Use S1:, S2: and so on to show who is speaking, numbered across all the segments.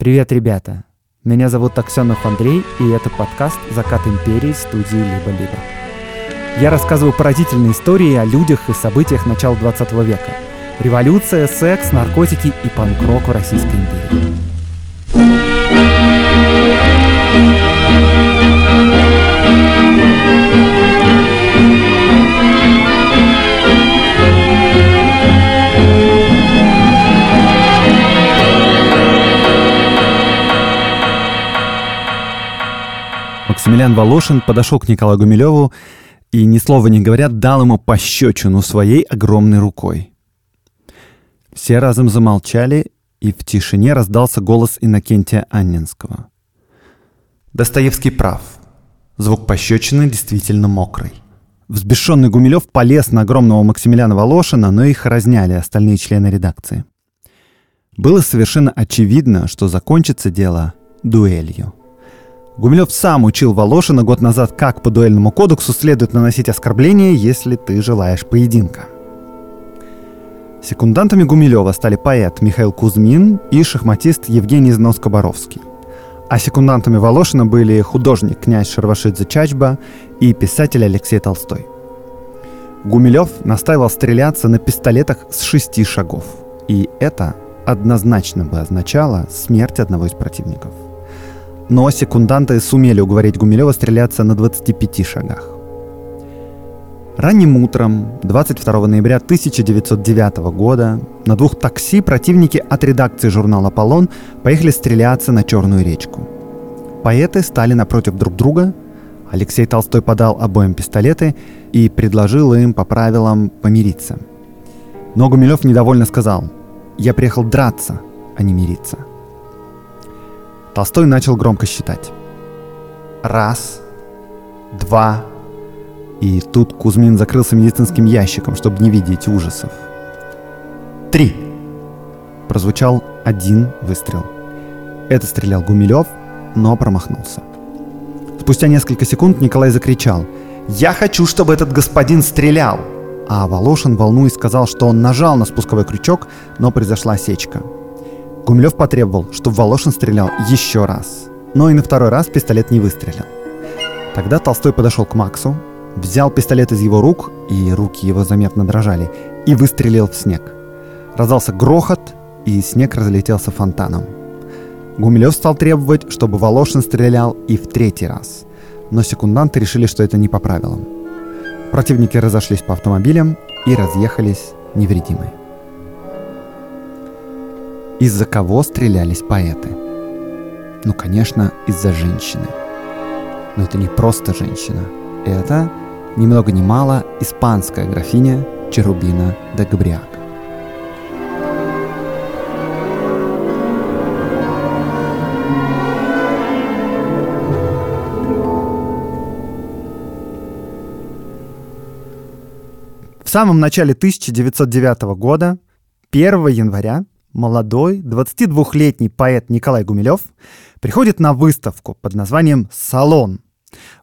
S1: Привет, ребята! Меня зовут Аксенов Андрей, и это подкаст «Закат империи» студии «Либо-либо». Я рассказываю поразительные истории о людях и событиях начала 20 века. Революция, секс, наркотики и панк-рок в Российской империи.
S2: Максимилиан Волошин подошел к Николаю Гумилеву и, ни слова не говоря, дал ему пощечину своей огромной рукой. Все разом замолчали, и в тишине раздался голос Иннокентия Анненского. Достоевский прав. Звук пощечины действительно мокрый. Взбешенный Гумилев полез на огромного Максимилиана Волошина, но их разняли остальные члены редакции. Было совершенно очевидно, что закончится дело дуэлью. Гумилев сам учил Волошина год назад, как по дуэльному кодексу следует наносить оскорбления, если ты желаешь поединка. Секундантами Гумилева стали поэт Михаил Кузьмин и шахматист Евгений Знос-Коборовский. А секундантами Волошина были художник князь Шарвашидзе Чачба и писатель Алексей Толстой. Гумилев настаивал стреляться на пистолетах с шести шагов. И это однозначно бы означало смерть одного из противников – но секунданты сумели уговорить Гумилева стреляться на 25 шагах. Ранним утром 22 ноября 1909 года на двух такси противники от редакции журнала «Аполлон» поехали стреляться на Черную речку. Поэты стали напротив друг друга. Алексей Толстой подал обоим пистолеты и предложил им по правилам помириться. Но Гумилев недовольно сказал «Я приехал драться, а не мириться». Толстой начал громко считать. Раз, два, и тут Кузьмин закрылся медицинским ящиком, чтобы не видеть ужасов. Три. Прозвучал один выстрел. Это стрелял Гумилев, но промахнулся. Спустя несколько секунд Николай закричал «Я хочу, чтобы этот господин стрелял!» А Волошин, волнуясь, сказал, что он нажал на спусковой крючок, но произошла осечка – Гумилев потребовал, чтобы Волошин стрелял еще раз. Но и на второй раз пистолет не выстрелил. Тогда Толстой подошел к Максу, взял пистолет из его рук, и руки его заметно дрожали, и выстрелил в снег. Раздался грохот, и снег разлетелся фонтаном. Гумилев стал требовать, чтобы Волошин стрелял и в третий раз. Но секунданты решили, что это не по правилам. Противники разошлись по автомобилям и разъехались невредимые. Из-за кого стрелялись поэты? Ну, конечно, из-за женщины. Но это не просто женщина. Это, ни много ни мало, испанская графиня Черубина де Габриак.
S1: В самом начале 1909 года, 1 января, молодой 22-летний поэт Николай Гумилев приходит на выставку под названием «Салон».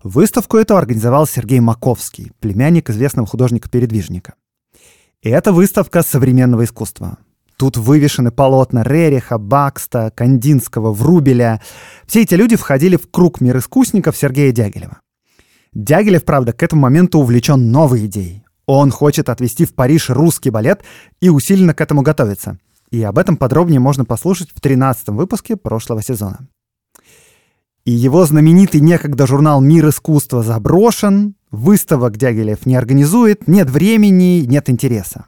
S1: Выставку эту организовал Сергей Маковский, племянник известного художника-передвижника. И это выставка современного искусства. Тут вывешены полотна Рериха, Бакста, Кандинского, Врубеля. Все эти люди входили в круг мир искусников Сергея Дягилева. Дягилев, правда, к этому моменту увлечен новой идеей. Он хочет отвезти в Париж русский балет и усиленно к этому готовится. И об этом подробнее можно послушать в 13 выпуске прошлого сезона. И его знаменитый некогда журнал «Мир искусства» заброшен, выставок Дягилев не организует, нет времени, нет интереса.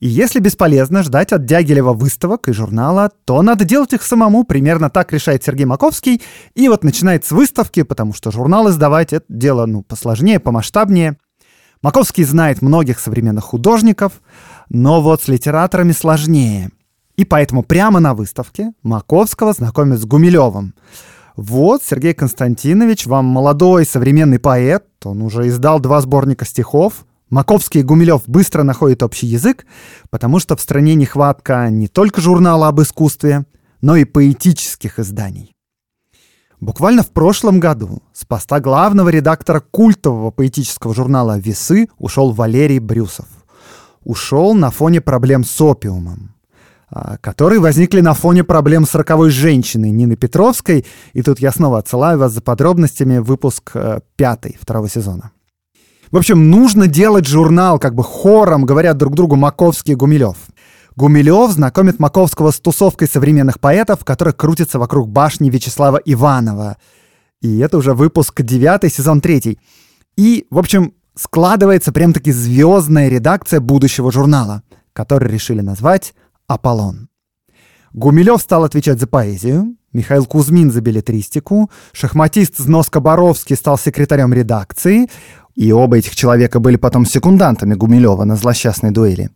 S1: И если бесполезно ждать от Дягилева выставок и журнала, то надо делать их самому, примерно так решает Сергей Маковский, и вот начинает с выставки, потому что журнал издавать — это дело ну, посложнее, помасштабнее. Маковский знает многих современных художников, но вот с литераторами сложнее. И поэтому прямо на выставке Маковского знакомят с Гумилевым. Вот, Сергей Константинович, вам молодой современный поэт, он уже издал два сборника стихов. Маковский и Гумилев быстро находят общий язык, потому что в стране нехватка не только журнала об искусстве, но и поэтических изданий. Буквально в прошлом году с поста главного редактора культового поэтического журнала «Весы» ушел Валерий Брюсов ушел на фоне проблем с опиумом. а, которые возникли на фоне проблем с роковой женщиной Нины Петровской. И тут я снова отсылаю вас за подробностями выпуск э, пятый второго сезона. В общем, нужно делать журнал как бы хором, говорят друг другу Маковский и Гумилев. Гумилев знакомит Маковского с тусовкой современных поэтов, которая крутится вокруг башни Вячеслава Иванова. И это уже выпуск 9, сезон 3. И, в общем, складывается прям-таки звездная редакция будущего журнала, который решили назвать «Аполлон». Гумилев стал отвечать за поэзию, Михаил Кузьмин за билетристику, шахматист Зноска Боровский стал секретарем редакции, и оба этих человека были потом секундантами Гумилева на злосчастной дуэли.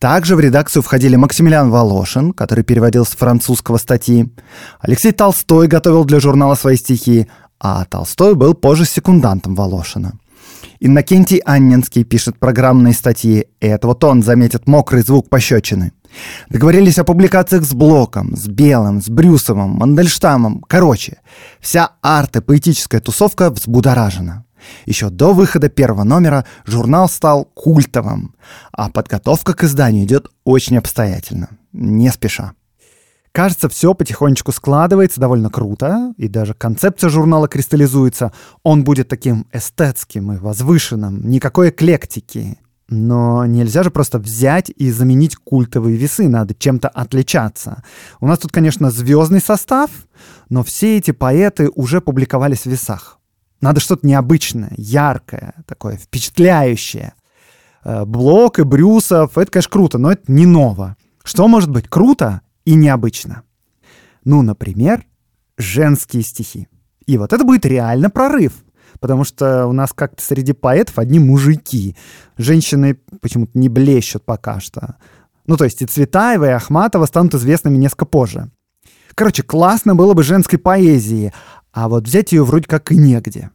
S1: Также в редакцию входили Максимилиан Волошин, который переводил с французского статьи, Алексей Толстой готовил для журнала свои стихи, а Толстой был позже секундантом Волошина. Иннокентий Анненский пишет программные статьи, и это вот он заметит мокрый звук пощечины. Договорились о публикациях с Блоком, с Белым, с Брюсовым, Мандельштамом. Короче, вся арт и поэтическая тусовка взбудоражена. Еще до выхода первого номера журнал стал культовым, а подготовка к изданию идет очень обстоятельно, не спеша. Кажется, все потихонечку складывается довольно круто, и даже концепция журнала кристаллизуется. Он будет таким эстетским и возвышенным, никакой эклектики. Но нельзя же просто взять и заменить культовые весы, надо чем-то отличаться. У нас тут, конечно, звездный состав, но все эти поэты уже публиковались в весах. Надо что-то необычное, яркое, такое впечатляющее. Э, Блок и Брюсов — это, конечно, круто, но это не ново. Что может быть круто и необычно? Ну, например, женские стихи. И вот это будет реально прорыв. Потому что у нас как-то среди поэтов одни мужики. Женщины почему-то не блещут пока что. Ну, то есть и Цветаева, и Ахматова станут известными несколько позже. Короче, классно было бы женской поэзии, а вот взять ее вроде как и негде.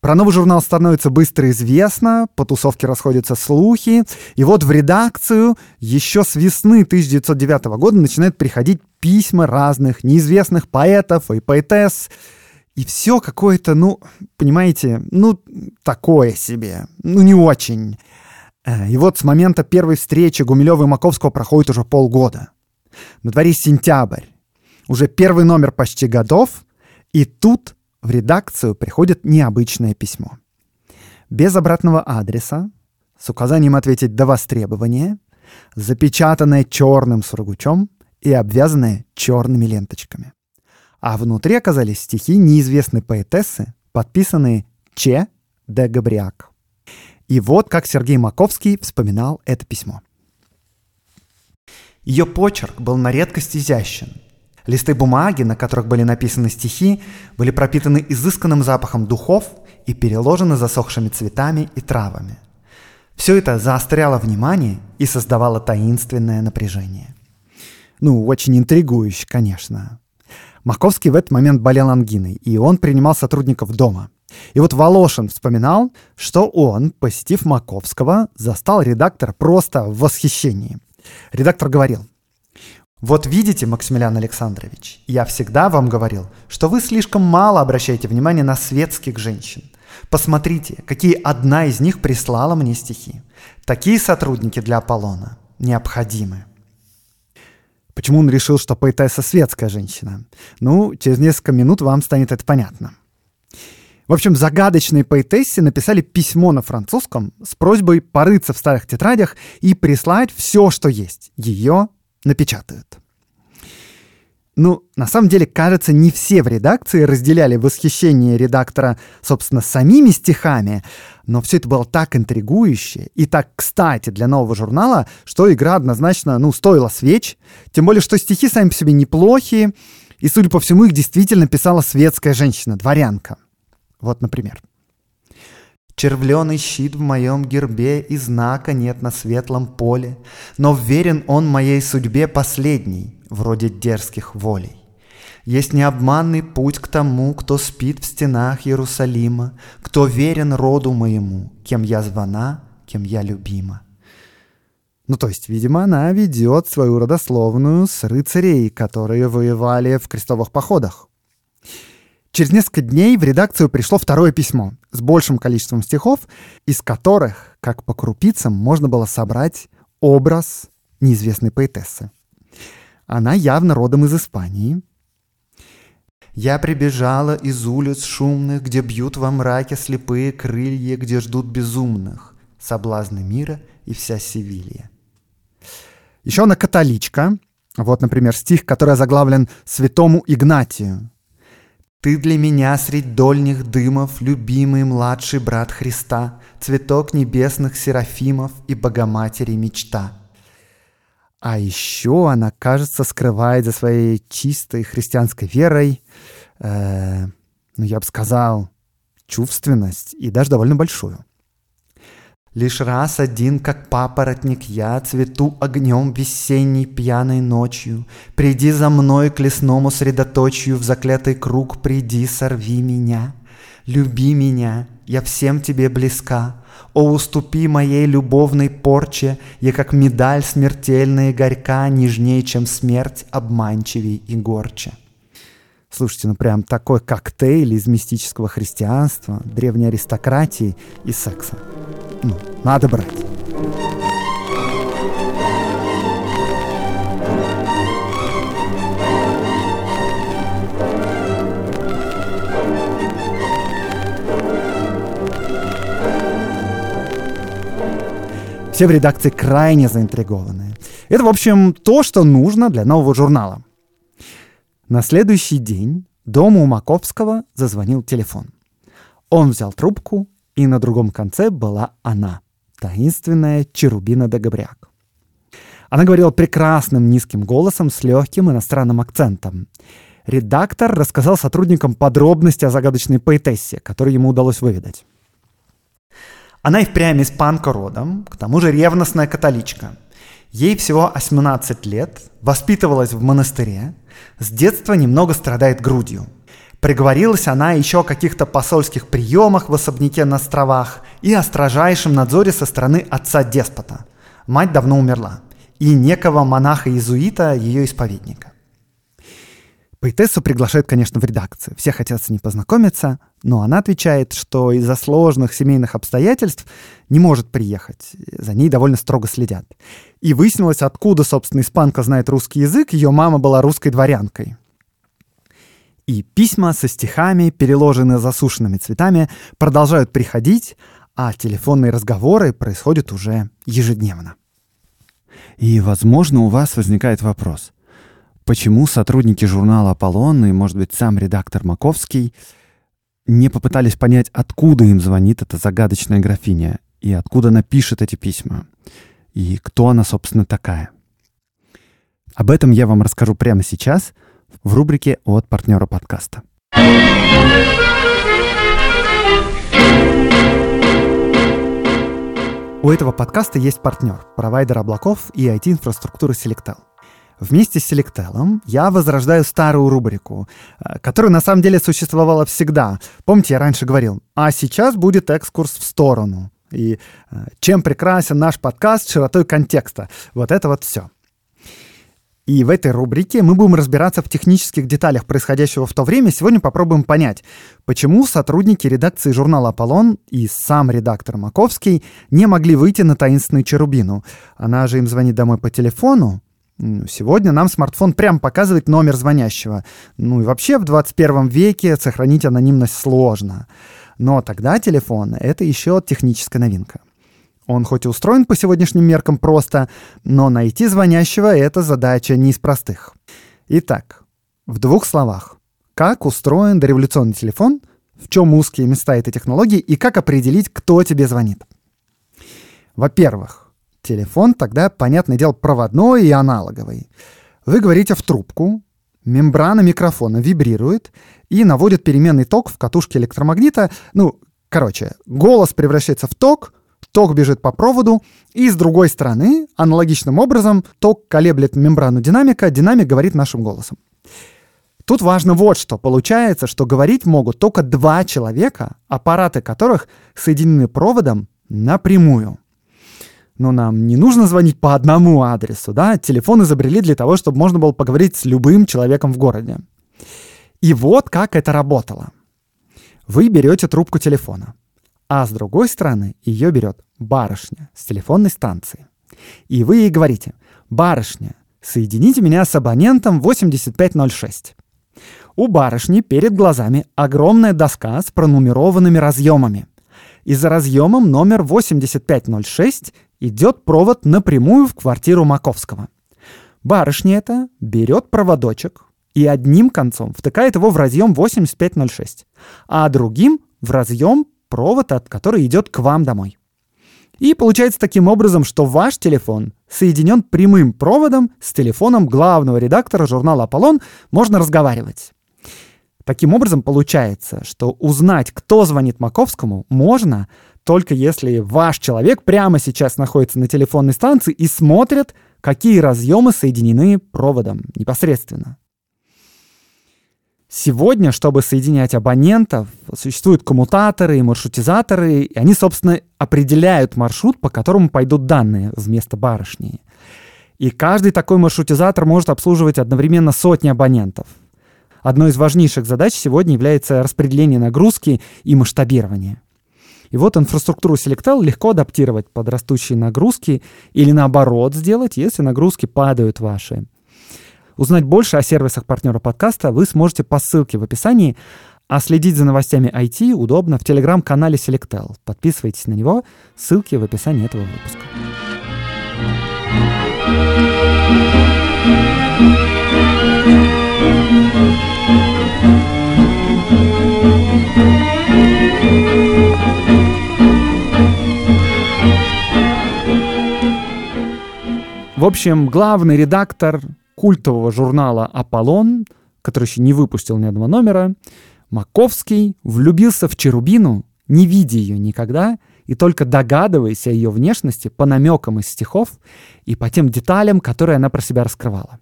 S1: Про новый журнал становится быстро известно, по тусовке расходятся слухи, и вот в редакцию еще с весны 1909 года начинают приходить письма разных неизвестных поэтов и поэтесс, и все какое-то, ну, понимаете, ну, такое себе, ну, не очень. Э, и вот с момента первой встречи Гумилева и Маковского проходит уже полгода. На дворе сентябрь. Уже первый номер почти годов, и тут в редакцию приходит необычное письмо. Без обратного адреса, с указанием ответить до востребования, запечатанное черным сургучом и обвязанное черными ленточками. А внутри оказались стихи неизвестной поэтессы, подписанные Че де Габриак. И вот как Сергей Маковский вспоминал это письмо. Ее почерк был на редкость изящен – Листы бумаги, на которых были написаны стихи, были пропитаны изысканным запахом духов и переложены засохшими цветами и травами. Все это заостряло внимание и создавало таинственное напряжение. Ну, очень интригующе, конечно. Маковский в этот момент болел ангиной, и он принимал сотрудников дома. И вот Волошин вспоминал, что он, посетив Маковского, застал редактора просто в восхищении. Редактор говорил, вот видите, Максимилиан Александрович, я всегда вам говорил, что вы слишком мало обращаете внимание на светских женщин. Посмотрите, какие одна из них прислала мне стихи. Такие сотрудники для Аполлона необходимы. Почему он решил, что поэтесса светская женщина? Ну, через несколько минут вам станет это понятно. В общем, загадочные поэтессе написали письмо на французском с просьбой порыться в старых тетрадях и прислать все, что есть. Ее напечатают. Ну, на самом деле, кажется, не все в редакции разделяли восхищение редактора, собственно, самими стихами, но все это было так интригующе и так кстати для нового журнала, что игра однозначно, ну, стоила свеч, тем более, что стихи сами по себе неплохие, и, судя по всему, их действительно писала светская женщина, дворянка. Вот, например. Червленый щит в моем гербе, и знака нет на светлом поле, но верен он моей судьбе последней, вроде дерзких волей. Есть необманный путь к тому, кто спит в стенах Иерусалима, кто верен роду моему, кем я звана, кем я любима. Ну, то есть, видимо, она ведет свою родословную с рыцарей, которые воевали в крестовых походах. Через несколько дней в редакцию пришло второе письмо с большим количеством стихов, из которых, как по крупицам, можно было собрать образ неизвестной поэтессы. Она явно родом из Испании. Я прибежала из улиц шумных, где бьют во мраке слепые крылья, где ждут безумных, соблазны мира и вся Севилья. Еще она католичка. Вот, например, стих, который заглавлен «Святому Игнатию». «Ты для меня средь дольних дымов, любимый младший брат Христа, цветок небесных серафимов и Богоматери мечта». А еще она, кажется, скрывает за своей чистой христианской верой, э, ну, я бы сказал, чувственность и даже довольно большую. Лишь раз один, как папоротник, я цвету огнем весенней пьяной ночью. Приди за мной к лесному средоточию, в заклятый круг приди, сорви меня. Люби меня, я всем тебе близка, о, уступи моей любовной порче, Я как медаль смертельная и горька, Нежнее, чем смерть, обманчивей и горче. Слушайте, ну прям такой коктейль из мистического христианства, древней аристократии и секса. Ну, надо брать. Все в редакции крайне заинтригованы. Это, в общем, то, что нужно для нового журнала. На следующий день дома у Маковского зазвонил телефон. Он взял трубку, и на другом конце была она, таинственная Черубина Дагобряк. Она говорила прекрасным низким голосом с легким иностранным акцентом. Редактор рассказал сотрудникам подробности о загадочной поэтессе, которую ему удалось выведать. Она и впрямь испанка родом, к тому же ревностная католичка. Ей всего 18 лет, воспитывалась в монастыре, с детства немного страдает грудью. Приговорилась она еще о каких-то посольских приемах в особняке на островах и о строжайшем надзоре со стороны отца-деспота. Мать давно умерла. И некого монаха-иезуита, ее исповедника. Поэтессу приглашают, конечно, в редакцию. Все хотят с ней познакомиться, но она отвечает, что из-за сложных семейных обстоятельств не может приехать. За ней довольно строго следят. И выяснилось, откуда, собственно, испанка знает русский язык. Ее мама была русской дворянкой. И письма со стихами, переложенные засушенными цветами, продолжают приходить, а телефонные разговоры происходят уже ежедневно.
S2: И, возможно, у вас возникает вопрос. Почему сотрудники журнала «Аполлон» и, может быть, сам редактор Маковский не попытались понять, откуда им звонит эта загадочная графиня и откуда она пишет эти письма, и кто она, собственно, такая? Об этом я вам расскажу прямо сейчас в рубрике от партнера подкаста.
S1: У этого подкаста есть партнер, провайдер облаков и IT-инфраструктуры Selectel. Вместе с Selectel я возрождаю старую рубрику, э, которая на самом деле существовала всегда. Помните, я раньше говорил, а сейчас будет экскурс в сторону. И э, чем прекрасен наш подкаст широтой контекста. Вот это вот все. И в этой рубрике мы будем разбираться в технических деталях происходящего в то время. Сегодня попробуем понять, почему сотрудники редакции журнала «Аполлон» и сам редактор Маковский не могли выйти на таинственную Черубину. Она же им звонит домой по телефону, Сегодня нам смартфон прям показывает номер звонящего. Ну и вообще в 21 веке сохранить анонимность сложно. Но тогда телефон — это еще техническая новинка. Он хоть и устроен по сегодняшним меркам просто, но найти звонящего — это задача не из простых. Итак, в двух словах. Как устроен дореволюционный телефон, в чем узкие места этой технологии и как определить, кто тебе звонит. Во-первых, Телефон тогда, понятное дело, проводной и аналоговый. Вы говорите в трубку, мембрана микрофона вибрирует и наводит переменный ток в катушке электромагнита. Ну, короче, голос превращается в ток, ток бежит по проводу, и с другой стороны, аналогичным образом, ток колеблет мембрану динамика, динамик говорит нашим голосом. Тут важно вот что. Получается, что говорить могут только два человека, аппараты которых соединены проводом напрямую но нам не нужно звонить по одному адресу, да, телефон изобрели для того, чтобы можно было поговорить с любым человеком в городе. И вот как это работало. Вы берете трубку телефона, а с другой стороны ее берет барышня с телефонной станции. И вы ей говорите, барышня, Соедините меня с абонентом 8506. У барышни перед глазами огромная доска с пронумерованными разъемами. И за разъемом номер 8506 идет провод напрямую в квартиру Маковского. Барышня эта берет проводочек и одним концом втыкает его в разъем 8506, а другим в разъем провод, от который идет к вам домой. И получается таким образом, что ваш телефон соединен прямым проводом с телефоном главного редактора журнала «Аполлон», можно разговаривать. Таким образом, получается, что узнать, кто звонит Маковскому, можно только если ваш человек прямо сейчас находится на телефонной станции и смотрит, какие разъемы соединены проводом непосредственно. Сегодня, чтобы соединять абонентов, существуют коммутаторы и маршрутизаторы, и они, собственно, определяют маршрут, по которому пойдут данные вместо барышни. И каждый такой маршрутизатор может обслуживать одновременно сотни абонентов. Одной из важнейших задач сегодня является распределение нагрузки и масштабирование. И вот инфраструктуру Selectel легко адаптировать под растущие нагрузки или наоборот сделать, если нагрузки падают ваши. Узнать больше о сервисах партнера подкаста вы сможете по ссылке в описании, а следить за новостями IT удобно в телеграм-канале Selectel. Подписывайтесь на него, ссылки в описании этого выпуска. В общем, главный редактор культового журнала «Аполлон», который еще не выпустил ни одного номера, Маковский влюбился в Черубину, не видя ее никогда, и только догадываясь о ее внешности по намекам из стихов и по тем деталям, которые она про себя раскрывала.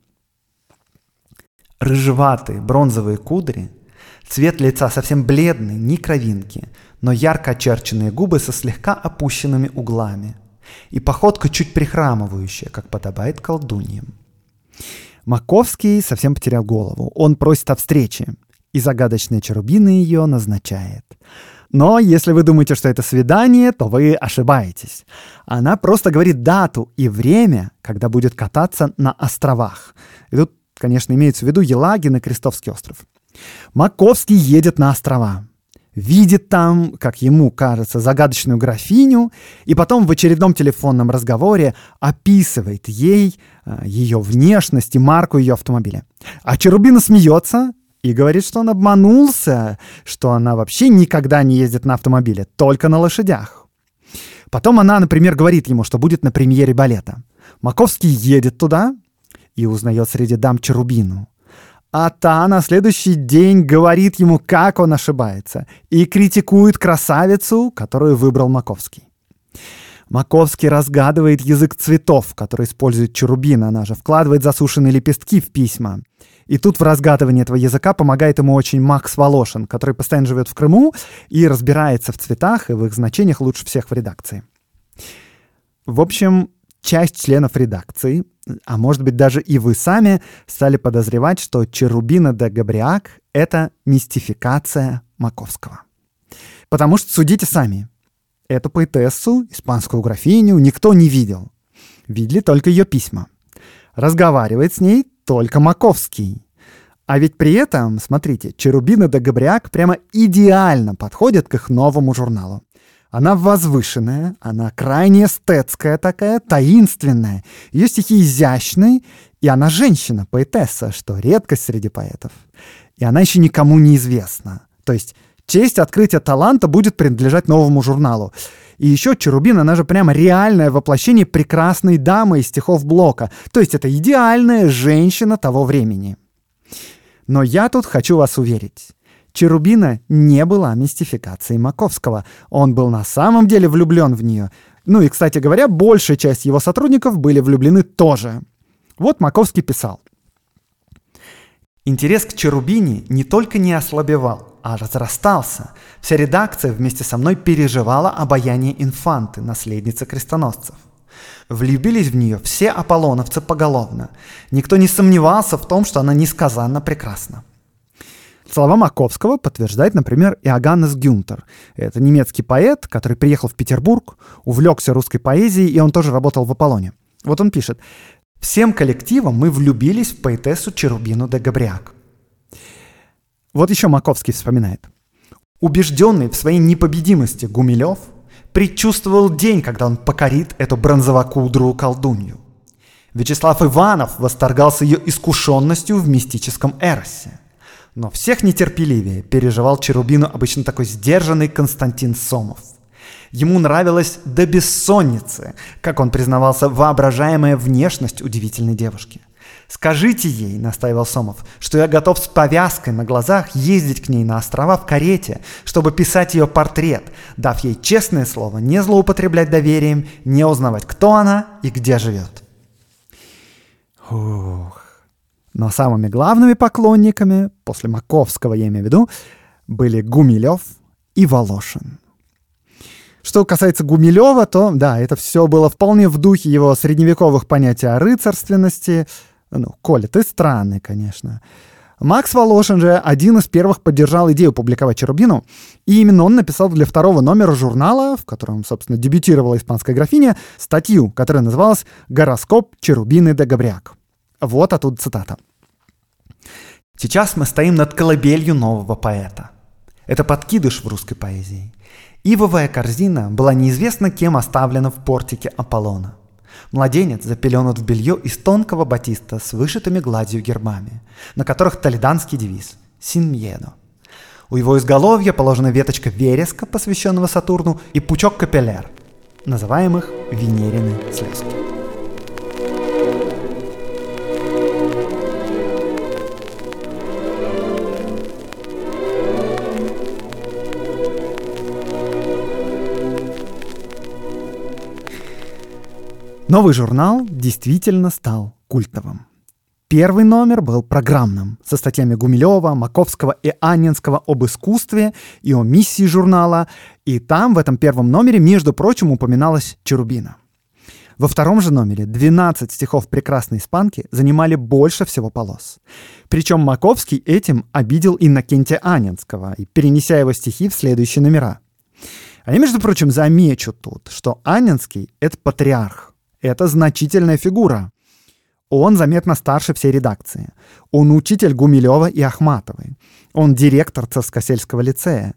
S1: Рыжеватые бронзовые кудри, цвет лица совсем бледный, ни кровинки, но ярко очерченные губы со слегка опущенными углами и походка чуть прихрамывающая, как подобает колдуньям. Маковский совсем потерял голову. Он просит о встрече, и загадочная Черубина ее назначает. Но если вы думаете, что это свидание, то вы ошибаетесь. Она просто говорит дату и время, когда будет кататься на островах. И тут, конечно, имеется в виду Елагин и Крестовский остров. Маковский едет на острова видит там, как ему кажется, загадочную графиню, и потом в очередном телефонном разговоре описывает ей э, ее внешность и марку ее автомобиля. А Черубина смеется и говорит, что он обманулся, что она вообще никогда не ездит на автомобиле, только на лошадях. Потом она, например, говорит ему, что будет на премьере балета. Маковский едет туда и узнает среди дам Черубину. А та на следующий день говорит ему, как он ошибается, и критикует красавицу, которую выбрал Маковский. Маковский разгадывает язык цветов, который использует Чарубина, она же вкладывает засушенные лепестки в письма. И тут в разгадывании этого языка помогает ему очень Макс Волошин, который постоянно живет в Крыму и разбирается в цветах и в их значениях лучше всех в редакции. В общем, часть членов редакции, а может быть даже и вы сами, стали подозревать, что Черубина де Габриак — это мистификация Маковского. Потому что судите сами. Эту поэтессу, испанскую графиню, никто не видел. Видели только ее письма. Разговаривает с ней только Маковский. А ведь при этом, смотрите, Черубина де Габриак прямо идеально подходит к их новому журналу. Она возвышенная, она крайне эстетская такая, таинственная. Ее стихи изящные, и она женщина, поэтесса, что редкость среди поэтов. И она еще никому не известна. То есть честь открытия таланта будет принадлежать новому журналу. И еще Черубин, она же прямо реальное воплощение прекрасной дамы из стихов Блока. То есть это идеальная женщина того времени. Но я тут хочу вас уверить. Черубина не была мистификацией Маковского. Он был на самом деле влюблен в нее. Ну и, кстати говоря, большая часть его сотрудников были влюблены тоже. Вот Маковский писал. Интерес к Черубине не только не ослабевал, а разрастался. Вся редакция вместе со мной переживала обаяние инфанты, наследницы крестоносцев. Влюбились в нее все аполлоновцы поголовно. Никто не сомневался в том, что она несказанно прекрасна. Слова Маковского подтверждает, например, Иоганнес Гюнтер. Это немецкий поэт, который приехал в Петербург, увлекся русской поэзией, и он тоже работал в Аполлоне. Вот он пишет. Всем коллективом мы влюбились в поэтессу Черубину де Габриак. Вот еще Маковский вспоминает. Убежденный в своей непобедимости Гумилев предчувствовал день, когда он покорит эту бронзовокудрую колдунью. Вячеслав Иванов восторгался ее искушенностью в мистическом эросе. Но всех нетерпеливее переживал Черубину обычно такой сдержанный Константин Сомов. Ему нравилась до бессонницы, как он признавался, воображаемая внешность удивительной девушки. «Скажите ей», — настаивал Сомов, — «что я готов с повязкой на глазах ездить к ней на острова в карете, чтобы писать ее портрет, дав ей честное слово не злоупотреблять доверием, не узнавать, кто она и где живет». Ух. Но самыми главными поклонниками, после Маковского я имею в виду, были Гумилев и Волошин. Что касается Гумилева, то да, это все было вполне в духе его средневековых понятий о рыцарственности. Ну, Коля, ты странный, конечно. Макс Волошин же один из первых поддержал идею публиковать Черубину, и именно он написал для второго номера журнала, в котором, собственно, дебютировала испанская графиня, статью, которая называлась «Гороскоп Черубины де Габриак». Вот оттуда цитата. «Сейчас мы стоим над колыбелью нового поэта. Это подкидыш в русской поэзии. Ивовая корзина была неизвестно кем оставлена в портике Аполлона. Младенец запеленут в белье из тонкого батиста с вышитыми гладью гербами, на которых толеданский девиз «Син мьедо». У его изголовья положена веточка вереска, посвященного Сатурну, и пучок капилляр, называемых Венерины слезки. Новый журнал действительно стал культовым. Первый номер был программным, со статьями Гумилева, Маковского и Анненского об искусстве и о миссии журнала, и там, в этом первом номере, между прочим, упоминалась Черубина. Во втором же номере 12 стихов прекрасной испанки занимали больше всего полос. Причем Маковский этим обидел Иннокентия Анинского, перенеся его стихи в следующие номера. А я, между прочим, замечу тут, что Анинский — это патриарх. Это значительная фигура. Он заметно старше всей редакции. Он учитель Гумилева и Ахматовой. Он директор Царскосельского лицея.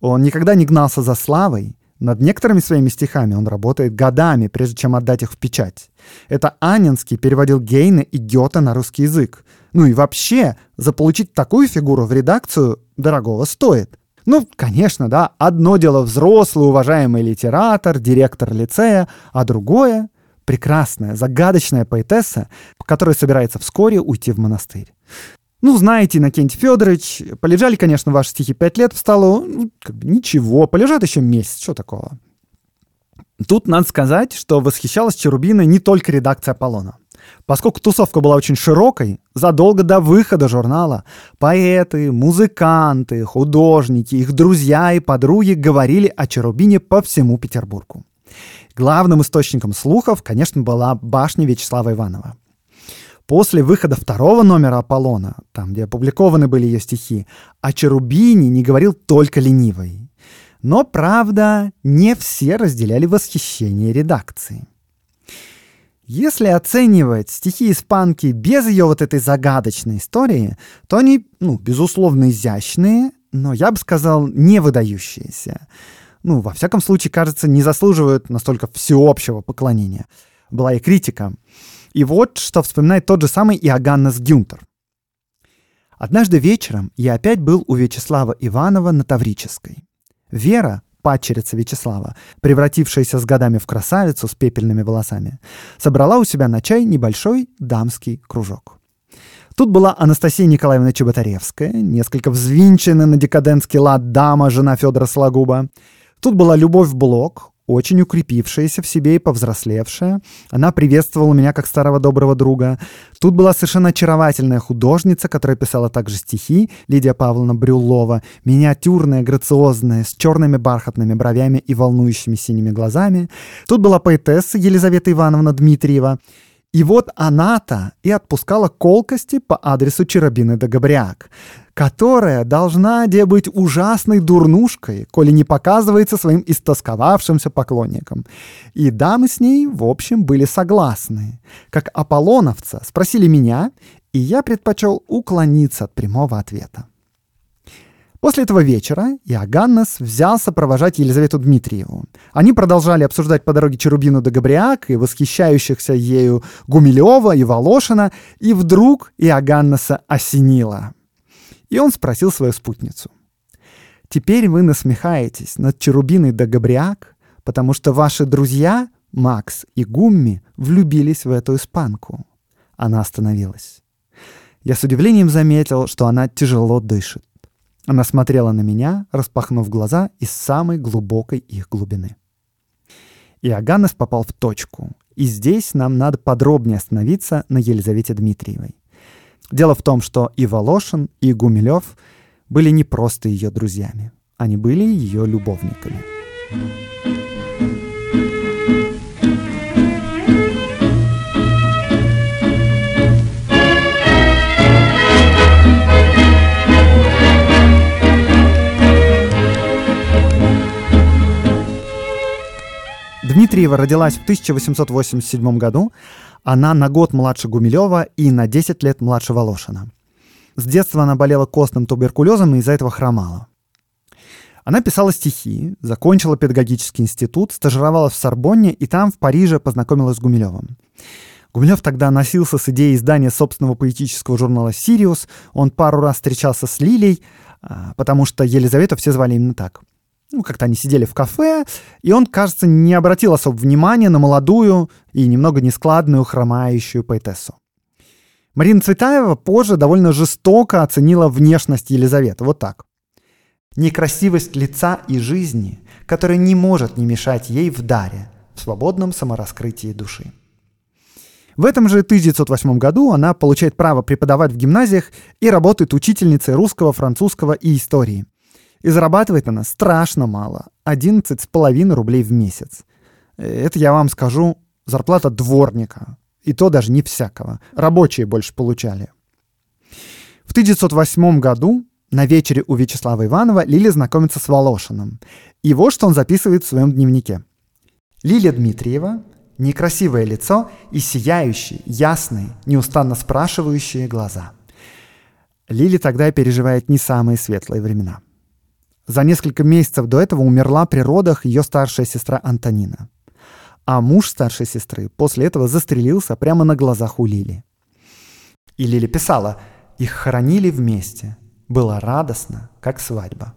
S1: Он никогда не гнался за славой. Над некоторыми своими стихами он работает годами, прежде чем отдать их в печать. Это Анинский переводил Гейна и Гёте на русский язык. Ну и вообще, заполучить такую фигуру в редакцию дорогого стоит. Ну, конечно, да, одно дело взрослый, уважаемый литератор, директор лицея, а другое прекрасная, загадочная поэтесса, которая собирается вскоре уйти в монастырь. Ну, знаете, Иннокентий Федорович, полежали, конечно, ваши стихи пять лет в столу, ну, как бы ничего, полежат еще месяц, что такого. Тут надо сказать, что восхищалась Черубиной не только редакция Аполлона. Поскольку тусовка была очень широкой, задолго до выхода журнала поэты, музыканты, художники, их друзья и подруги говорили о Черубине по всему Петербургу. Главным источником слухов, конечно, была башня Вячеслава Иванова. После выхода второго номера «Аполлона», там, где опубликованы были ее стихи, о Черубине не говорил только ленивый. Но, правда, не все разделяли восхищение редакции. Если оценивать стихи испанки без ее вот этой загадочной истории, то они, ну, безусловно, изящные, но я бы сказал, не выдающиеся ну, во всяком случае, кажется, не заслуживают настолько всеобщего поклонения. Была и критика. И вот что вспоминает тот же самый Иоганнес Гюнтер. Однажды вечером я опять был у Вячеслава Иванова на Таврической. Вера, падчерица Вячеслава, превратившаяся с годами в красавицу с пепельными волосами, собрала у себя на чай небольшой дамский кружок. Тут была Анастасия Николаевна Чеботаревская, несколько взвинченная на декадентский лад дама, жена Федора Сологуба, Тут была Любовь Блок, очень укрепившаяся в себе и повзрослевшая. Она приветствовала меня как старого доброго друга. Тут была совершенно очаровательная художница, которая писала также стихи, Лидия Павловна Брюллова, миниатюрная, грациозная, с черными бархатными бровями и волнующими синими глазами. Тут была поэтесса Елизавета Ивановна Дмитриева. И вот она-то и отпускала колкости по адресу Черобины де Габриак, которая должна де быть ужасной дурнушкой, коли не показывается своим истосковавшимся поклонникам. И дамы с ней, в общем, были согласны. Как аполлоновца спросили меня, и я предпочел уклониться от прямого ответа. После этого вечера Иоганнес взялся провожать Елизавету Дмитриеву. Они продолжали обсуждать по дороге Черубину до Габриак и восхищающихся ею Гумилева и Волошина, и вдруг Иоганнеса осенило. И он спросил свою спутницу. «Теперь вы насмехаетесь над Черубиной до Габриак, потому что ваши друзья, Макс и Гумми, влюбились в эту испанку». Она остановилась. Я с удивлением заметил, что она тяжело дышит. Она смотрела на меня, распахнув глаза из самой глубокой их глубины. Иоганнес попал в точку. И здесь нам надо подробнее остановиться на Елизавете Дмитриевой. Дело в том, что и Волошин, и Гумилев были не просто ее друзьями. Они были ее любовниками. Дмитриева родилась в 1887 году. Она на год младше Гумилева и на 10 лет младше Волошина. С детства она болела костным туберкулезом и из-за этого хромала. Она писала стихи, закончила педагогический институт, стажировалась в Сорбонне и там, в Париже, познакомилась с Гумилевым. Гумилев тогда носился с идеей издания собственного поэтического журнала «Сириус». Он пару раз встречался с Лилей, а, потому что Елизавету все звали именно так — ну, как-то они сидели в кафе, и он, кажется, не обратил особо внимания на молодую и немного нескладную хромающую поэтессу. Марина Цветаева позже довольно жестоко оценила внешность Елизаветы. Вот так. Некрасивость лица и жизни, которая не может не мешать ей в даре, в свободном самораскрытии души. В этом же 1908 году она получает право преподавать в гимназиях и работает учительницей русского, французского и истории. И зарабатывает она страшно мало. 11,5 рублей в месяц. Это, я вам скажу, зарплата дворника. И то даже не всякого. Рабочие больше получали. В 1908 году на вечере у Вячеслава Иванова Лиля знакомится с Волошиным. И вот что он записывает в своем дневнике. Лилия Дмитриева, некрасивое лицо и сияющие, ясные, неустанно спрашивающие глаза. Лили тогда переживает не самые светлые времена – за несколько месяцев до этого умерла при родах ее старшая сестра Антонина. А муж старшей сестры после этого застрелился прямо на глазах у Лили. И Лили писала, их хоронили вместе. Было радостно, как свадьба.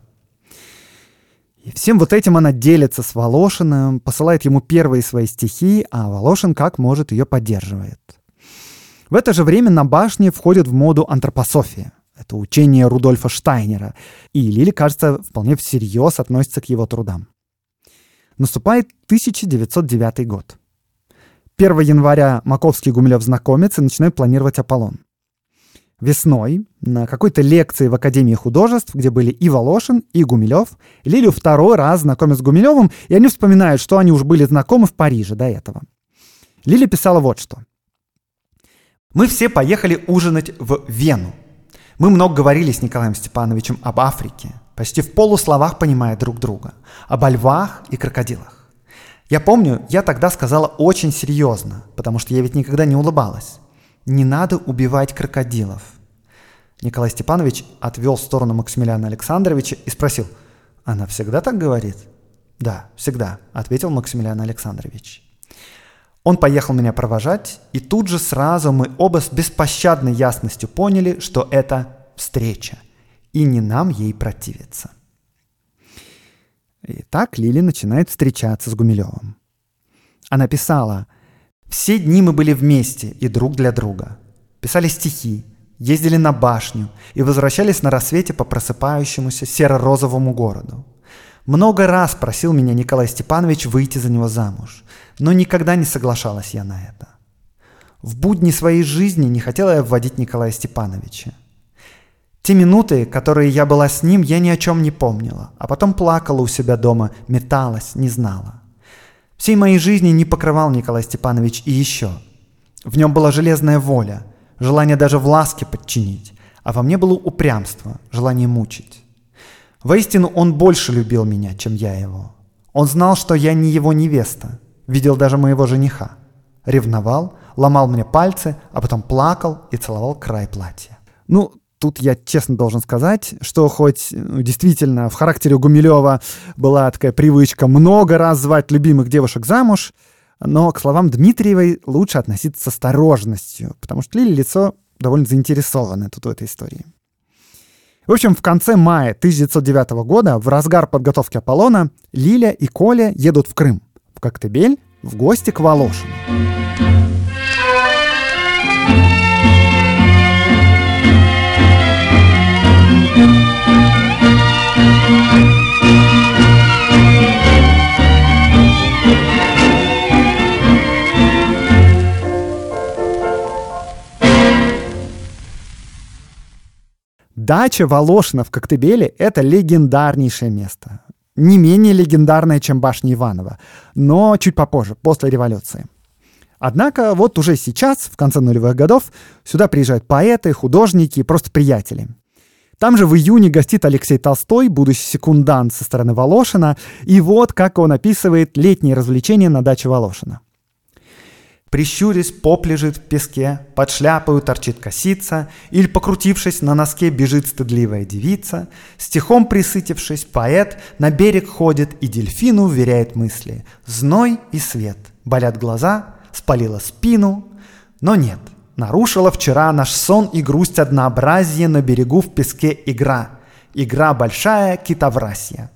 S1: И всем вот этим она делится с Волошиным, посылает ему первые свои стихи, а Волошин как может ее поддерживает. В это же время на башне входит в моду антропософия — это учение Рудольфа Штайнера, и Лили, кажется, вполне всерьез относится к его трудам. Наступает 1909 год. 1 января Маковский и Гумилев знакомятся и начинают планировать Аполлон. Весной на какой-то лекции в Академии художеств, где были и Волошин, и Гумилев, Лилию второй раз знакомят с Гумилевым, и они вспоминают, что они уж были знакомы в Париже до этого. Лили писала вот что. «Мы все поехали ужинать в Вену. Мы много говорили с Николаем Степановичем об Африке, почти в полусловах понимая друг друга, об львах и крокодилах. Я помню, я тогда сказала очень серьезно, потому что я ведь никогда не улыбалась. Не надо убивать крокодилов. Николай Степанович отвел в сторону Максимилиана Александровича и спросил, «Она всегда так говорит?» «Да, всегда», — ответил Максимилиан Александрович. Он поехал меня провожать, и тут же сразу мы оба с беспощадной ясностью поняли, что это встреча, и не нам ей противиться. И так Лили начинает встречаться с Гумилевым. Она писала, «Все дни мы были вместе и друг для друга. Писали стихи, ездили на башню и возвращались на рассвете по просыпающемуся серо-розовому городу. Много раз просил меня Николай Степанович выйти за него замуж, но никогда не соглашалась я на это. В будни своей жизни не хотела я вводить Николая Степановича. Те минуты, которые я была с ним, я ни о чем не помнила, а потом плакала у себя дома, металась, не знала. Всей моей жизни не покрывал Николай Степанович и еще. В нем была железная воля, желание даже в ласке подчинить, а во мне было упрямство, желание мучить. Воистину, он больше любил меня, чем я его. Он знал, что я не его невеста, видел даже моего жениха. Ревновал, ломал мне пальцы, а потом плакал и целовал край платья. Ну, тут я честно должен сказать, что хоть ну, действительно в характере Гумилева была такая привычка много раз звать любимых девушек замуж, но к словам Дмитриевой лучше относиться с осторожностью, потому что Лили лицо довольно заинтересованы тут в этой истории. В общем, в конце мая 1909 года, в разгар подготовки Аполлона, Лиля и Коля едут в Крым, Коктебель, в гости к Волошину. Дача Волошина в Коктебеле — это легендарнейшее место. Не менее легендарное, чем башня Иванова, но чуть попозже, после революции. Однако вот уже сейчас, в конце нулевых годов, сюда приезжают поэты, художники и просто приятели. Там же в июне гостит Алексей Толстой, будущий секундант со стороны Волошина, и вот как он описывает летние развлечения на даче Волошина. Прищурясь, поп лежит в песке, под шляпою торчит косица, или, покрутившись на носке, бежит стыдливая девица. Стихом присытившись, поэт на берег ходит и дельфину уверяет мысли. Зной и свет, болят глаза, спалила спину, но нет. Нарушила вчера наш сон и грусть однообразие на берегу в песке игра. Игра большая китоврасья.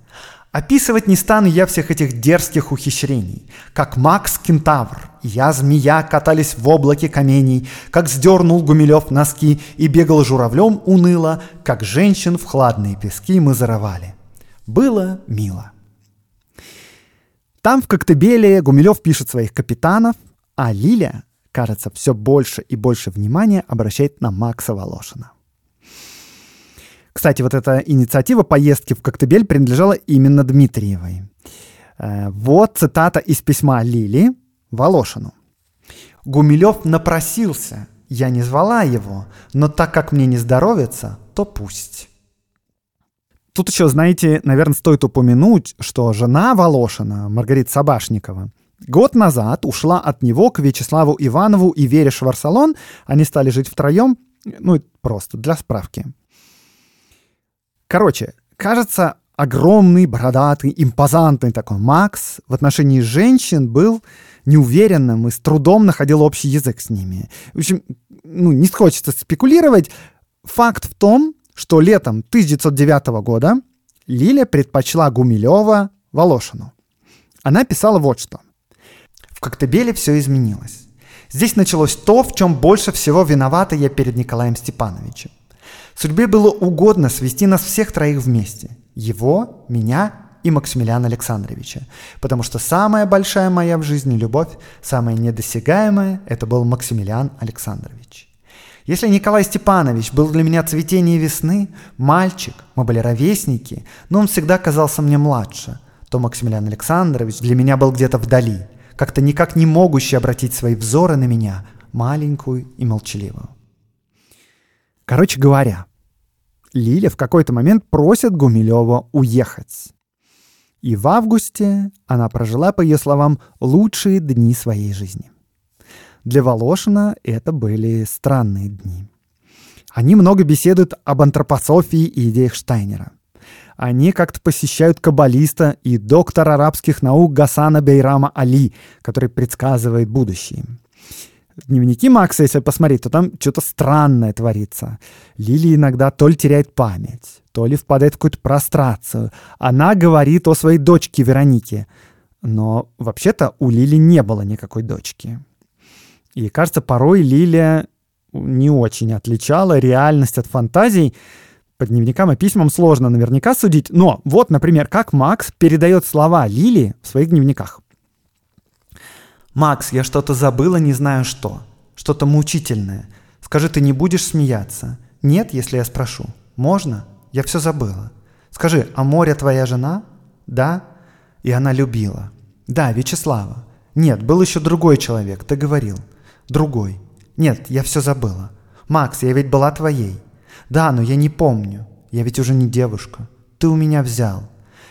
S1: Описывать не стану я всех этих дерзких ухищрений. Как Макс Кентавр, я змея катались в облаке каменей, как сдернул Гумилев носки и бегал журавлем уныло, как женщин в хладные пески мы зарывали. Было мило. Там в Коктебеле Гумилев пишет своих капитанов, а Лиля, кажется, все больше и больше внимания обращает на Макса Волошина. Кстати, вот эта инициатива поездки в Коктебель принадлежала именно Дмитриевой. Э, вот цитата из письма Лили Волошину. «Гумилев напросился, я не звала его, но так как мне не здоровится, то пусть». Тут еще, знаете, наверное, стоит упомянуть, что жена Волошина, Маргарита Сабашникова, год назад ушла от него к Вячеславу Иванову и Вере Шварсалон. Они стали жить втроем, ну, просто для справки. Короче, кажется, огромный, бородатый, импозантный такой Макс в отношении женщин был неуверенным и с трудом находил общий язык с ними. В общем, ну, не хочется спекулировать. Факт в том, что летом 1909 года Лиля предпочла Гумилева Волошину. Она писала вот что. В Коктебеле все изменилось. Здесь началось то, в чем больше всего виновата я перед Николаем Степановичем. Судьбе было угодно свести нас всех троих вместе. Его, меня и Максимилиана Александровича. Потому что самая большая моя в жизни любовь, самая недосягаемая, это был Максимилиан Александрович. Если Николай Степанович был для меня цветение весны, мальчик, мы были ровесники, но он всегда казался мне младше, то Максимилиан Александрович для меня был где-то вдали, как-то никак не могущий обратить свои взоры на меня, маленькую и молчаливую. Короче говоря, Лиля в какой-то момент просит Гумилева уехать. И в августе она прожила, по ее словам, лучшие дни своей жизни. Для Волошина это были странные дни. Они много беседуют об антропософии и идеях Штайнера. Они как-то посещают каббалиста и доктора арабских наук Гасана Бейрама Али, который предсказывает будущее дневники Макса, если посмотреть, то там что-то странное творится. Лили иногда то ли теряет память, то ли впадает в какую-то прострацию. Она говорит о своей дочке Веронике. Но вообще-то у Лили не было никакой дочки. И кажется, порой Лилия не очень отличала реальность от фантазий. По дневникам и письмам сложно наверняка судить. Но вот, например, как Макс передает слова Лили в своих дневниках. «Макс, я что-то забыла, не знаю что. Что-то мучительное. Скажи, ты не будешь смеяться? Нет, если я спрошу. Можно? Я все забыла. Скажи, а море твоя жена? Да? И она любила. Да, Вячеслава. Нет, был еще другой человек, ты говорил. Другой. Нет, я все забыла. Макс, я ведь была твоей. Да, но я не помню. Я ведь уже не девушка. Ты у меня взял.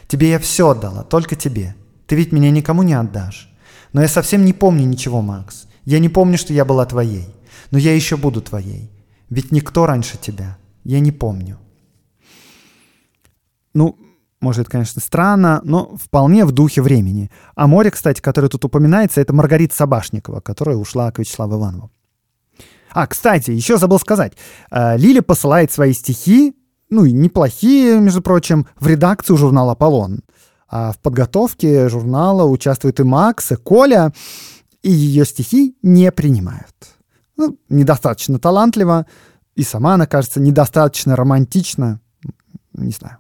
S1: Тебе я все отдала, только тебе. Ты ведь меня никому не отдашь. Но я совсем не помню ничего, Макс. Я не помню, что я была твоей. Но я еще буду твоей. Ведь никто раньше тебя. Я не помню. Ну, может, это, конечно, странно, но вполне в духе времени. А море, кстати, которое тут упоминается, это Маргарита Собашникова, которая ушла к Вячеславу Иванову. А, кстати, еще забыл сказать. Э, Лиля посылает свои стихи, ну и неплохие, между прочим, в редакцию журнала «Аполлон». А в подготовке журнала участвуют и Макс, и Коля, и ее стихи не принимают. Ну, недостаточно талантливо, и сама она кажется недостаточно романтична, не знаю.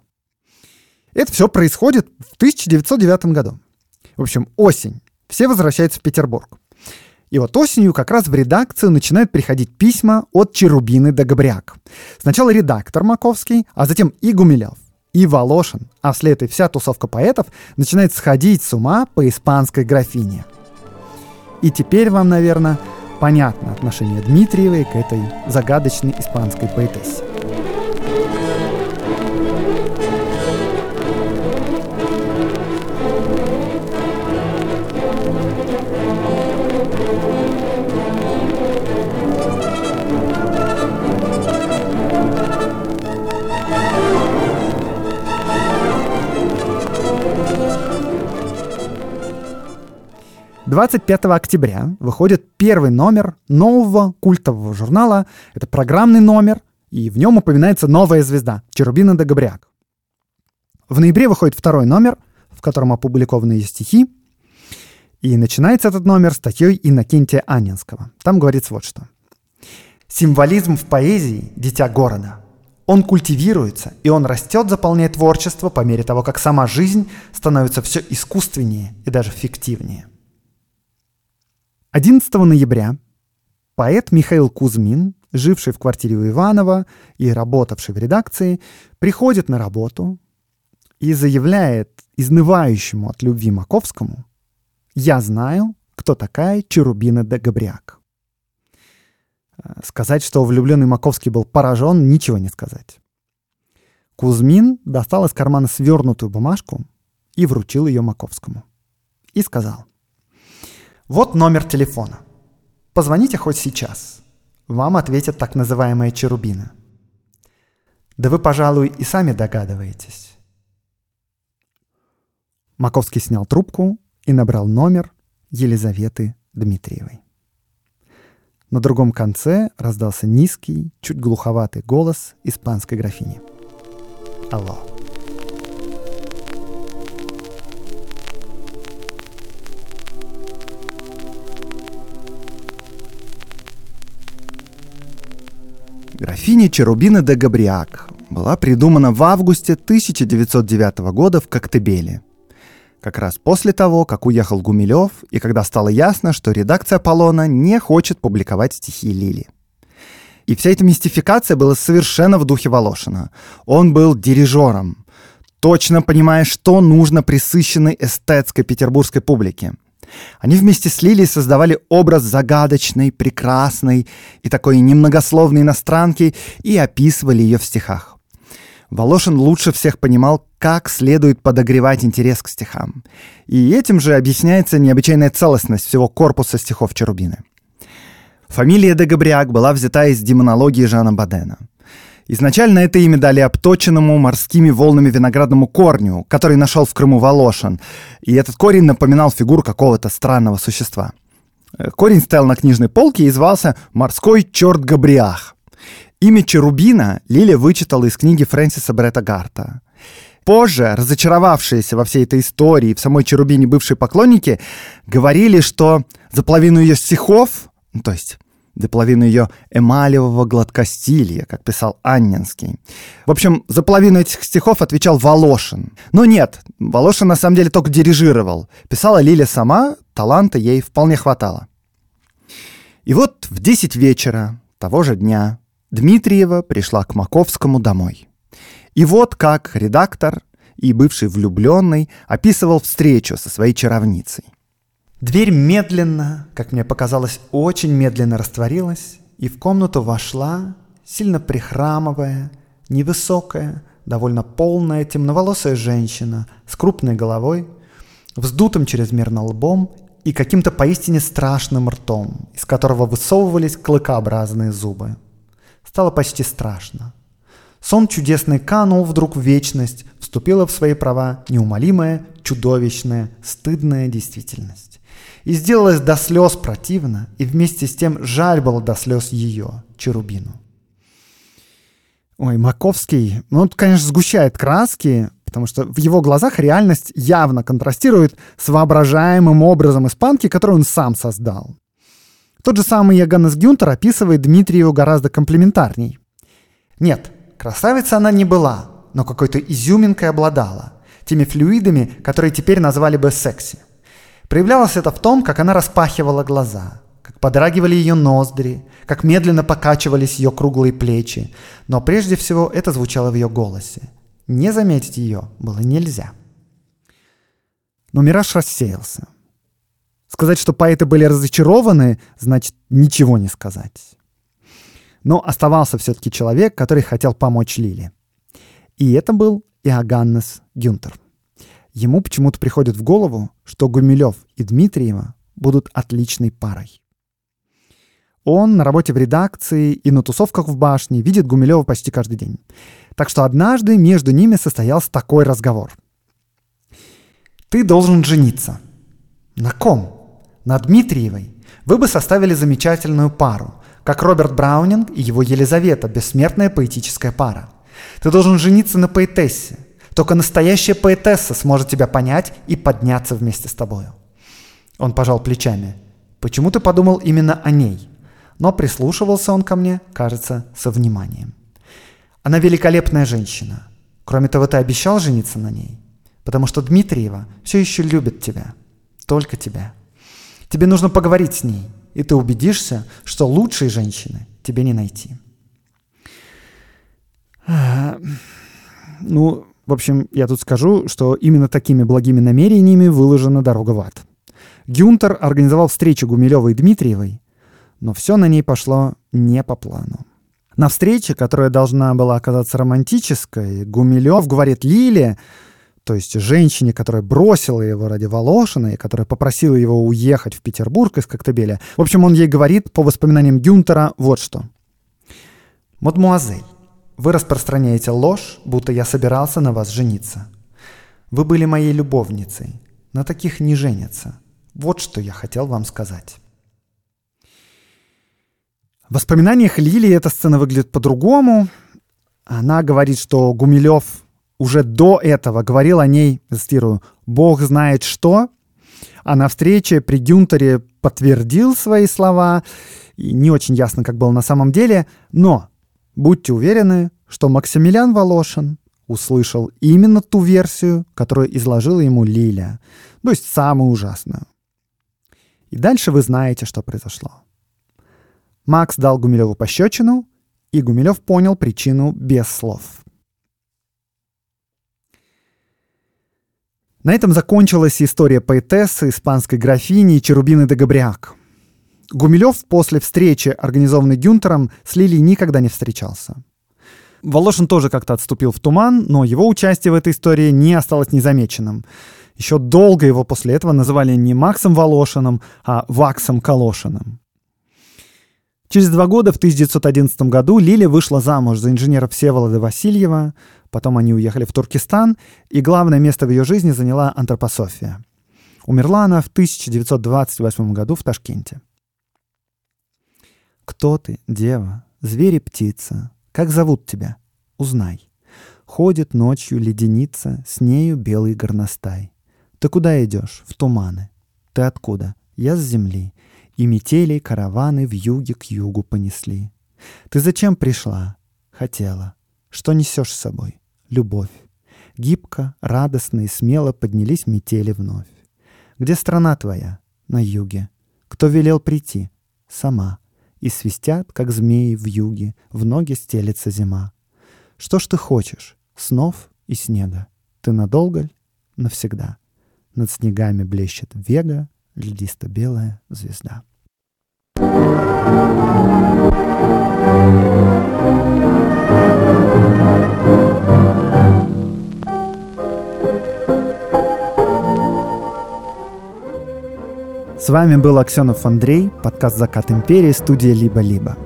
S1: Это все происходит в 1909 году. В общем, осень. Все возвращаются в Петербург. И вот осенью как раз в редакцию начинают приходить письма от Черубины до Габряк. Сначала редактор Маковский, а затем и Гумилев, и Волошин, а вслед и вся тусовка поэтов начинает сходить с ума по испанской графине. И теперь вам, наверное, понятно отношение Дмитриевой к этой загадочной испанской поэтессе. 25 октября выходит первый номер нового культового журнала. Это программный номер, и в нем упоминается новая звезда — Черубина де Габриак. В ноябре выходит второй номер, в котором опубликованы ее стихи. И начинается этот номер статьей Иннокентия Анинского. Там говорится вот что. «Символизм в поэзии — дитя города. Он культивируется, и он растет, заполняя творчество по мере того, как сама жизнь становится все искусственнее и даже фиктивнее. 11 ноября поэт Михаил Кузьмин, живший в квартире у Иванова и работавший в редакции, приходит на работу и заявляет изнывающему от любви Маковскому «Я знаю, кто такая Черубина де Габриак». Сказать, что влюбленный Маковский был поражен, ничего не сказать. Кузьмин достал из кармана свернутую бумажку и вручил ее Маковскому. И сказал, вот номер телефона. Позвоните хоть сейчас. Вам ответят так называемая Черубина. Да вы, пожалуй, и сами догадываетесь. Маковский снял трубку и набрал номер Елизаветы Дмитриевой. На другом конце раздался низкий, чуть глуховатый голос испанской графини. Алло. Графиня Черубина де Габриак была придумана в августе 1909 года в Коктебеле. Как раз после того, как уехал Гумилев, и когда стало ясно, что редакция «Аполлона» не хочет публиковать стихи Лили. И вся эта мистификация была совершенно в духе Волошина. Он был дирижером, точно понимая, что нужно присыщенной эстетской петербургской публике – они вместе с Лилией создавали образ загадочной, прекрасной и такой немногословной иностранки и описывали ее в стихах. Волошин лучше всех понимал, как следует подогревать интерес к стихам. И этим же объясняется необычайная целостность всего корпуса стихов Черубины. Фамилия де Габриак была взята из демонологии Жана Бадена – Изначально это имя дали обточенному морскими волнами виноградному корню, который нашел в Крыму Волошин, и этот корень напоминал фигуру какого-то странного существа. Э, корень стоял на книжной полке и звался «Морской черт Габриах». Имя Черубина Лилия вычитала из книги Фрэнсиса Бретта Гарта. Позже, разочаровавшиеся во всей этой истории в самой Черубине бывшие поклонники, говорили, что за половину ее стихов, ну, то есть до половины ее эмалевого гладкостилья, как писал Анненский. В общем, за половину этих стихов отвечал Волошин. Но нет, Волошин на самом деле только дирижировал. Писала Лиля сама, таланта ей вполне хватало. И вот в 10 вечера того же дня Дмитриева пришла к Маковскому домой. И вот как редактор и бывший влюбленный описывал встречу со своей чаровницей. Дверь медленно, как мне показалось, очень медленно растворилась, и в комнату вошла сильно прихрамывая, невысокая, довольно полная, темноволосая женщина с крупной головой, вздутым чрезмерно лбом и каким-то поистине страшным ртом, из которого высовывались клыкообразные зубы. Стало почти страшно. Сон чудесный канул вдруг в вечность, вступила в свои права неумолимая, чудовищная, стыдная действительность. И сделалось до слез противно, и вместе с тем жаль было до слез ее, Черубину. Ой, Маковский, ну, он, конечно, сгущает краски, потому что в его глазах реальность явно контрастирует с воображаемым образом испанки, который он сам создал. Тот же самый Яганес Гюнтер описывает Дмитриеву гораздо комплементарней. Нет, красавица она не была, но какой-то изюминкой обладала, теми флюидами, которые теперь назвали бы секси. Проявлялось это в том, как она распахивала глаза, как подрагивали ее ноздри, как медленно покачивались ее круглые плечи. Но прежде всего это звучало в ее голосе. Не заметить ее было нельзя. Но мираж рассеялся. Сказать, что поэты были разочарованы, значит ничего не сказать. Но оставался все-таки человек, который хотел помочь Лиле. И это был Иоганнес Гюнтер. Ему почему-то приходит в голову, что Гумилев и Дмитриева будут отличной парой. Он на работе в редакции и на тусовках в башне видит Гумилева почти каждый день. Так что однажды между ними состоялся такой разговор. «Ты должен жениться». «На ком?» «На Дмитриевой. Вы бы составили замечательную пару, как Роберт Браунинг и его Елизавета, бессмертная поэтическая пара. Ты должен жениться на поэтессе. Только настоящая поэтесса сможет тебя понять и подняться вместе с тобою». Он пожал плечами. «Почему ты подумал именно о ней?» но прислушивался он ко мне, кажется, со вниманием. Она великолепная женщина. Кроме того, ты обещал жениться на ней, потому что Дмитриева все еще любит тебя, только тебя. Тебе нужно поговорить с ней, и ты убедишься, что лучшей женщины тебе не найти. Ну, в общем, я тут скажу, что именно такими благими намерениями выложена дорога в ад. Гюнтер организовал встречу Гумилевой и Дмитриевой, но все на ней пошло не по плану. На встрече, которая должна была оказаться романтической, Гумилев говорит Лиле, то есть женщине, которая бросила его ради Волошина и которая попросила его уехать в Петербург из Коктебеля. В общем, он ей говорит по воспоминаниям Гюнтера вот что. «Мадмуазель, вы распространяете ложь, будто я собирался на вас жениться. Вы были моей любовницей. На таких не женятся. Вот что я хотел вам сказать». В воспоминаниях Лилии эта сцена выглядит по-другому. Она говорит, что Гумилев уже до этого говорил о ней, цитирую, «Бог знает что», а на встрече при Гюнтере подтвердил свои слова, и не очень ясно, как было на самом деле, но будьте уверены, что Максимилиан Волошин услышал именно ту версию, которую изложила ему Лиля, то есть самую ужасную. И дальше вы знаете, что произошло. Макс дал Гумилеву пощечину, и Гумилев понял причину без слов. На этом закончилась история поэтессы, испанской графини Черубины де Габриак. Гумилев после встречи, организованной Гюнтером, с Лилией никогда не встречался. Волошин тоже как-то отступил в туман, но его участие в этой истории не осталось незамеченным. Еще долго его после этого называли не Максом Волошиным, а Ваксом Калошиным. Через два года, в 1911 году, Лиля вышла замуж за инженера Всеволода Васильева, потом они уехали в Туркестан, и главное место в ее жизни заняла антропософия. Умерла она в 1928 году в Ташкенте. «Кто ты, дева, зверь птица? Как зовут тебя? Узнай. Ходит ночью леденица, с нею белый горностай. Ты куда идешь? В туманы. Ты откуда? Я с земли. И метели караваны в юге к югу понесли. Ты зачем пришла? Хотела. Что несешь с собой? Любовь. Гибко, радостно и смело поднялись метели вновь. Где страна твоя? На юге. Кто велел прийти? Сама. И свистят, как змеи в юге, в ноги стелется зима. Что ж ты хочешь? Снов и снега. Ты надолго ль? Навсегда. Над снегами блещет вега, льдисто-белая звезда. Thank you. С вами был Аксенов Андрей, подкаст «Закат империи», студия «Либо-либо».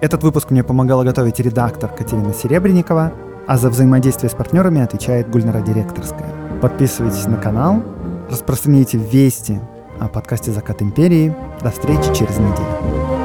S1: Этот выпуск мне помогала готовить редактор Катерина Серебренникова, а за взаимодействие с партнерами отвечает Гульнара Директорская. Подписывайтесь на канал, распространяйте вести о подкасте «Закат империи». До встречи через неделю.